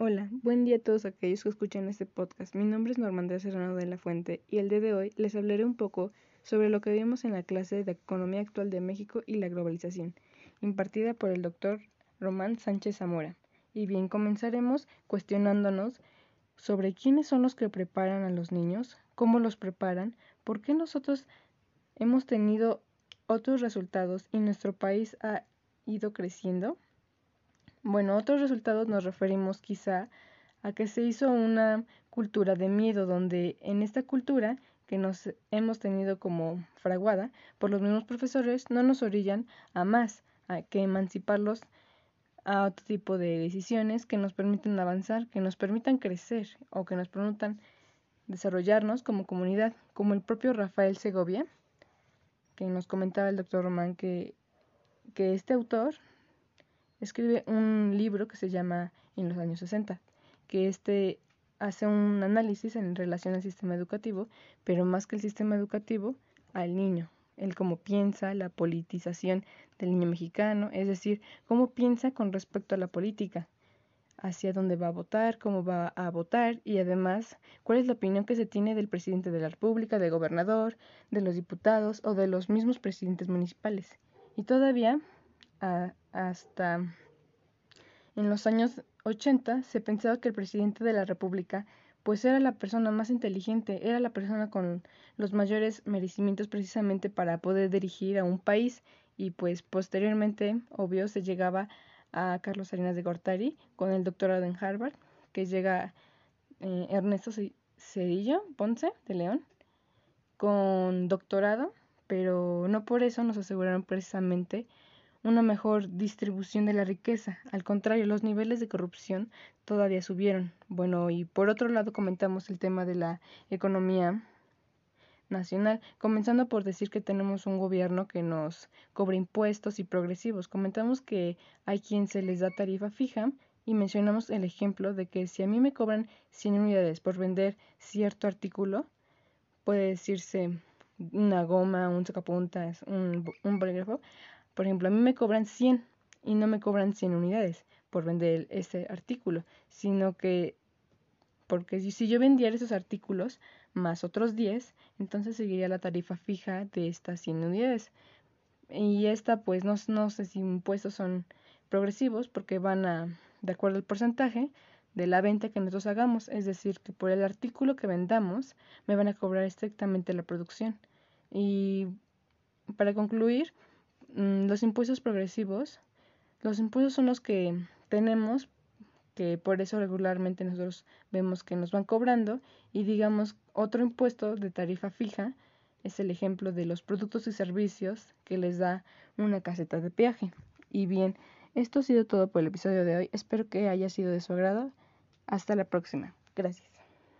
Hola, buen día a todos aquellos que escuchan este podcast. Mi nombre es Normandía Serrano de la Fuente y el día de hoy les hablaré un poco sobre lo que vimos en la clase de Economía Actual de México y la Globalización, impartida por el doctor Román Sánchez Zamora. Y bien, comenzaremos cuestionándonos sobre quiénes son los que preparan a los niños, cómo los preparan, por qué nosotros hemos tenido otros resultados y nuestro país ha ido creciendo. Bueno, otros resultados nos referimos quizá a que se hizo una cultura de miedo, donde en esta cultura que nos hemos tenido como fraguada por los mismos profesores no nos orillan a más, a que emanciparlos a otro tipo de decisiones que nos permitan avanzar, que nos permitan crecer o que nos permitan desarrollarnos como comunidad, como el propio Rafael Segovia, que nos comentaba el doctor Román que, que este autor escribe un libro que se llama En los años 60, que este hace un análisis en relación al sistema educativo, pero más que el sistema educativo, al niño, el cómo piensa, la politización del niño mexicano, es decir, cómo piensa con respecto a la política, hacia dónde va a votar, cómo va a votar y además cuál es la opinión que se tiene del presidente de la República, del gobernador, de los diputados o de los mismos presidentes municipales. Y todavía hasta en los años 80 se pensaba que el presidente de la República pues era la persona más inteligente, era la persona con los mayores merecimientos precisamente para poder dirigir a un país y pues posteriormente, obvio, se llegaba a Carlos Salinas de Gortari con el doctorado en Harvard, que llega eh, Ernesto Cedillo Ponce de León con doctorado, pero no por eso nos aseguraron precisamente una mejor distribución de la riqueza. Al contrario, los niveles de corrupción todavía subieron. Bueno, y por otro lado comentamos el tema de la economía nacional, comenzando por decir que tenemos un gobierno que nos cobra impuestos y progresivos. Comentamos que hay quien se les da tarifa fija y mencionamos el ejemplo de que si a mí me cobran 100 unidades por vender cierto artículo, puede decirse una goma, un sacapuntas, un, un bolígrafo, por ejemplo, a mí me cobran 100 y no me cobran 100 unidades por vender ese artículo, sino que porque si yo vendiera esos artículos más otros 10, entonces seguiría la tarifa fija de estas 100 unidades. Y esta pues no, no sé si impuestos son progresivos porque van a, de acuerdo al porcentaje de la venta que nosotros hagamos, es decir, que por el artículo que vendamos me van a cobrar estrictamente la producción. Y para concluir, los impuestos progresivos, los impuestos son los que tenemos que por eso regularmente nosotros vemos que nos van cobrando y digamos otro impuesto de tarifa fija es el ejemplo de los productos y servicios que les da una caseta de peaje. Y bien, esto ha sido todo por el episodio de hoy. Espero que haya sido de su agrado. Hasta la próxima. Gracias.